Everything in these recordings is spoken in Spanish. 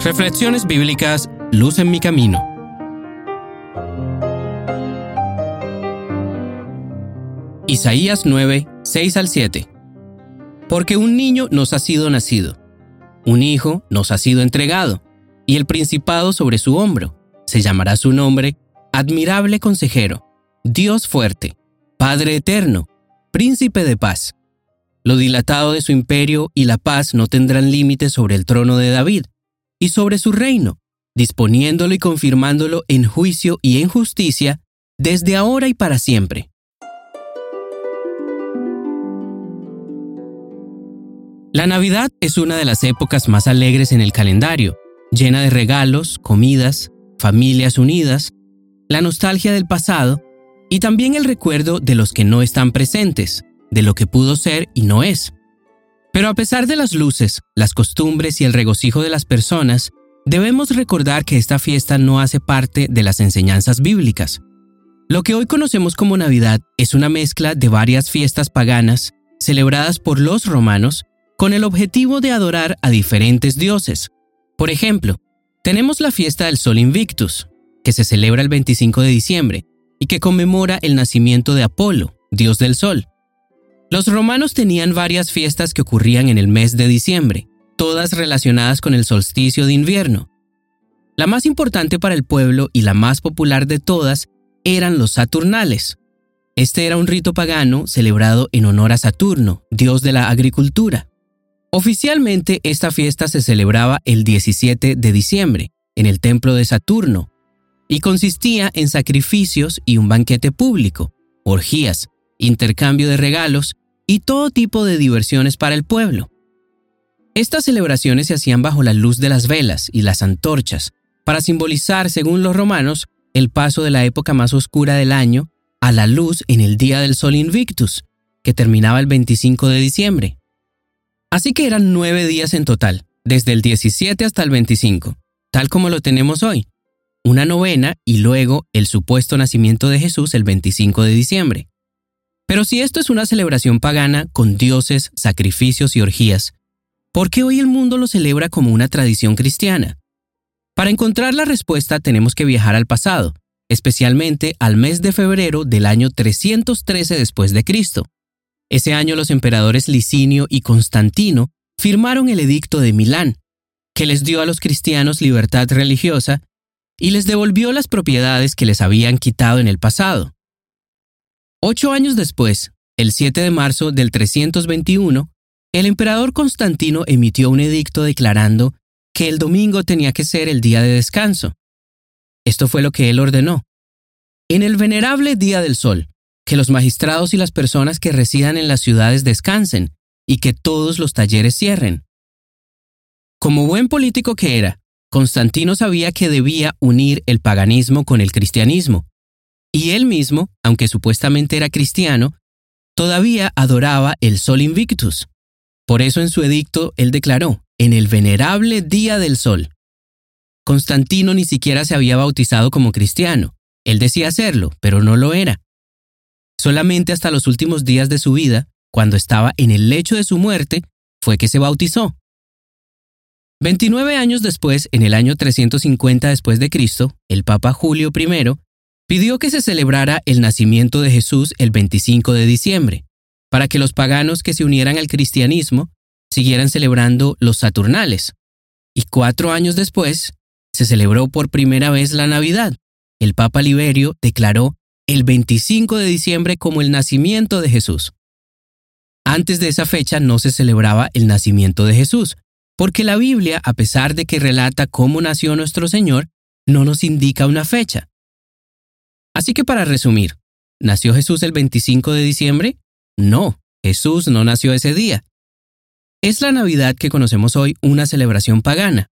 Reflexiones bíblicas Luz en mi camino. Isaías 9, 6 al 7. Porque un niño nos ha sido nacido, un hijo nos ha sido entregado, y el principado sobre su hombro. Se llamará su nombre Admirable Consejero, Dios fuerte, Padre eterno, Príncipe de paz. Lo dilatado de su imperio y la paz no tendrán límites sobre el trono de David y sobre su reino, disponiéndolo y confirmándolo en juicio y en justicia desde ahora y para siempre. La Navidad es una de las épocas más alegres en el calendario, llena de regalos, comidas, familias unidas, la nostalgia del pasado y también el recuerdo de los que no están presentes, de lo que pudo ser y no es. Pero a pesar de las luces, las costumbres y el regocijo de las personas, debemos recordar que esta fiesta no hace parte de las enseñanzas bíblicas. Lo que hoy conocemos como Navidad es una mezcla de varias fiestas paganas celebradas por los romanos con el objetivo de adorar a diferentes dioses. Por ejemplo, tenemos la fiesta del Sol Invictus, que se celebra el 25 de diciembre y que conmemora el nacimiento de Apolo, dios del Sol. Los romanos tenían varias fiestas que ocurrían en el mes de diciembre, todas relacionadas con el solsticio de invierno. La más importante para el pueblo y la más popular de todas eran los Saturnales. Este era un rito pagano celebrado en honor a Saturno, dios de la agricultura. Oficialmente esta fiesta se celebraba el 17 de diciembre, en el templo de Saturno, y consistía en sacrificios y un banquete público, orgías, intercambio de regalos y todo tipo de diversiones para el pueblo. Estas celebraciones se hacían bajo la luz de las velas y las antorchas, para simbolizar, según los romanos, el paso de la época más oscura del año a la luz en el día del Sol Invictus, que terminaba el 25 de diciembre. Así que eran nueve días en total, desde el 17 hasta el 25, tal como lo tenemos hoy, una novena y luego el supuesto nacimiento de Jesús el 25 de diciembre. Pero si esto es una celebración pagana con dioses, sacrificios y orgías, ¿por qué hoy el mundo lo celebra como una tradición cristiana? Para encontrar la respuesta tenemos que viajar al pasado, especialmente al mes de febrero del año 313 después de Cristo. Ese año los emperadores Licinio y Constantino firmaron el edicto de Milán, que les dio a los cristianos libertad religiosa y les devolvió las propiedades que les habían quitado en el pasado. Ocho años después, el 7 de marzo del 321, el emperador Constantino emitió un edicto declarando que el domingo tenía que ser el día de descanso. Esto fue lo que él ordenó. En el venerable Día del Sol, que los magistrados y las personas que residan en las ciudades descansen y que todos los talleres cierren. Como buen político que era, Constantino sabía que debía unir el paganismo con el cristianismo y él mismo, aunque supuestamente era cristiano, todavía adoraba el Sol Invictus. Por eso en su edicto él declaró, en el venerable Día del Sol. Constantino ni siquiera se había bautizado como cristiano. Él decía serlo, pero no lo era. Solamente hasta los últimos días de su vida, cuando estaba en el lecho de su muerte, fue que se bautizó. 29 años después, en el año 350 después de Cristo, el Papa Julio I pidió que se celebrara el nacimiento de Jesús el 25 de diciembre, para que los paganos que se unieran al cristianismo siguieran celebrando los Saturnales. Y cuatro años después, se celebró por primera vez la Navidad. El Papa Liberio declaró el 25 de diciembre como el nacimiento de Jesús. Antes de esa fecha no se celebraba el nacimiento de Jesús, porque la Biblia, a pesar de que relata cómo nació nuestro Señor, no nos indica una fecha. Así que para resumir, ¿nació Jesús el 25 de diciembre? No, Jesús no nació ese día. ¿Es la Navidad que conocemos hoy una celebración pagana?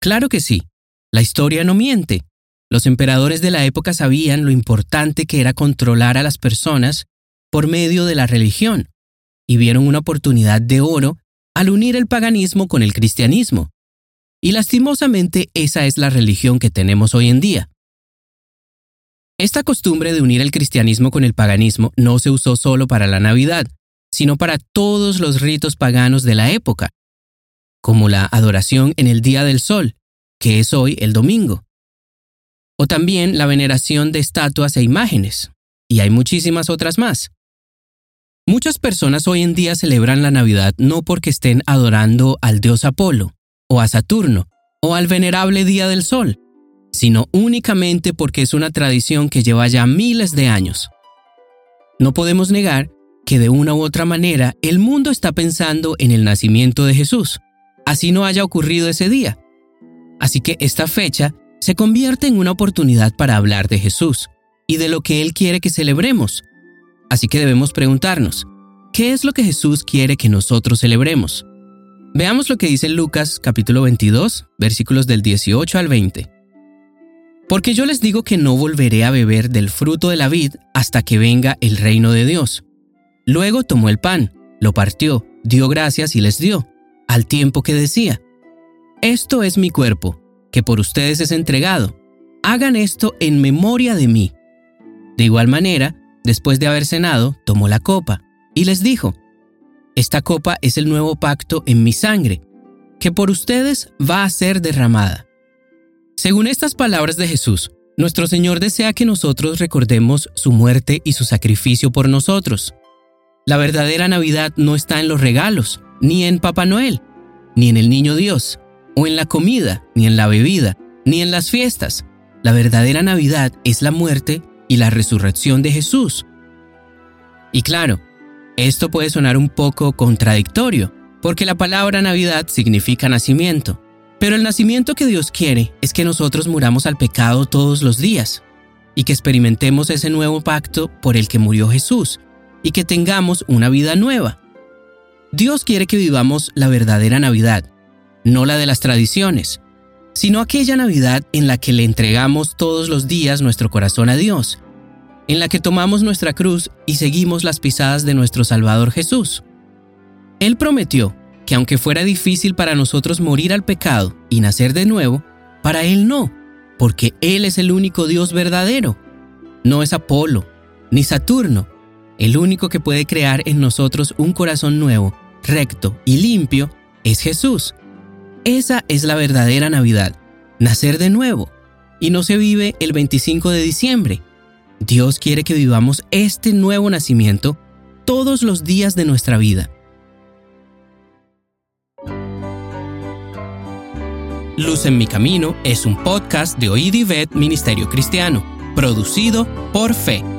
Claro que sí. La historia no miente. Los emperadores de la época sabían lo importante que era controlar a las personas por medio de la religión, y vieron una oportunidad de oro al unir el paganismo con el cristianismo. Y lastimosamente esa es la religión que tenemos hoy en día. Esta costumbre de unir el cristianismo con el paganismo no se usó solo para la Navidad, sino para todos los ritos paganos de la época. como la adoración en el Día del Sol, que es hoy el domingo. O también la veneración de estatuas e imágenes, y hay muchísimas otras más. Muchas personas hoy en día celebran la Navidad no porque estén adorando al dios Apolo, o a Saturno, o al venerable Día del Sol, sino únicamente porque es una tradición que lleva ya miles de años. No podemos negar que de una u otra manera el mundo está pensando en el nacimiento de Jesús, así no haya ocurrido ese día. Así que esta fecha se convierte en una oportunidad para hablar de Jesús y de lo que Él quiere que celebremos. Así que debemos preguntarnos, ¿qué es lo que Jesús quiere que nosotros celebremos? Veamos lo que dice Lucas capítulo 22, versículos del 18 al 20. Porque yo les digo que no volveré a beber del fruto de la vid hasta que venga el reino de Dios. Luego tomó el pan, lo partió, dio gracias y les dio, al tiempo que decía, Esto es mi cuerpo, que por ustedes es entregado. Hagan esto en memoria de mí. De igual manera, después de haber cenado, tomó la copa y les dijo, Esta copa es el nuevo pacto en mi sangre, que por ustedes va a ser derramada. Según estas palabras de Jesús, nuestro Señor desea que nosotros recordemos su muerte y su sacrificio por nosotros. La verdadera Navidad no está en los regalos, ni en Papá Noel, ni en el Niño Dios, o en la comida, ni en la bebida, ni en las fiestas. La verdadera Navidad es la muerte y la resurrección de Jesús. Y claro, esto puede sonar un poco contradictorio, porque la palabra Navidad significa nacimiento, pero el nacimiento que Dios quiere es que nosotros muramos al pecado todos los días y que experimentemos ese nuevo pacto por el que murió Jesús y que tengamos una vida nueva. Dios quiere que vivamos la verdadera Navidad, no la de las tradiciones, sino aquella Navidad en la que le entregamos todos los días nuestro corazón a Dios, en la que tomamos nuestra cruz y seguimos las pisadas de nuestro Salvador Jesús. Él prometió que aunque fuera difícil para nosotros morir al pecado y nacer de nuevo, para Él no, porque Él es el único Dios verdadero. No es Apolo, ni Saturno. El único que puede crear en nosotros un corazón nuevo, recto y limpio es Jesús. Esa es la verdadera Navidad, nacer de nuevo. Y no se vive el 25 de diciembre. Dios quiere que vivamos este nuevo nacimiento todos los días de nuestra vida. Luz en mi camino es un podcast de Oíd Ministerio Cristiano, producido por Fe.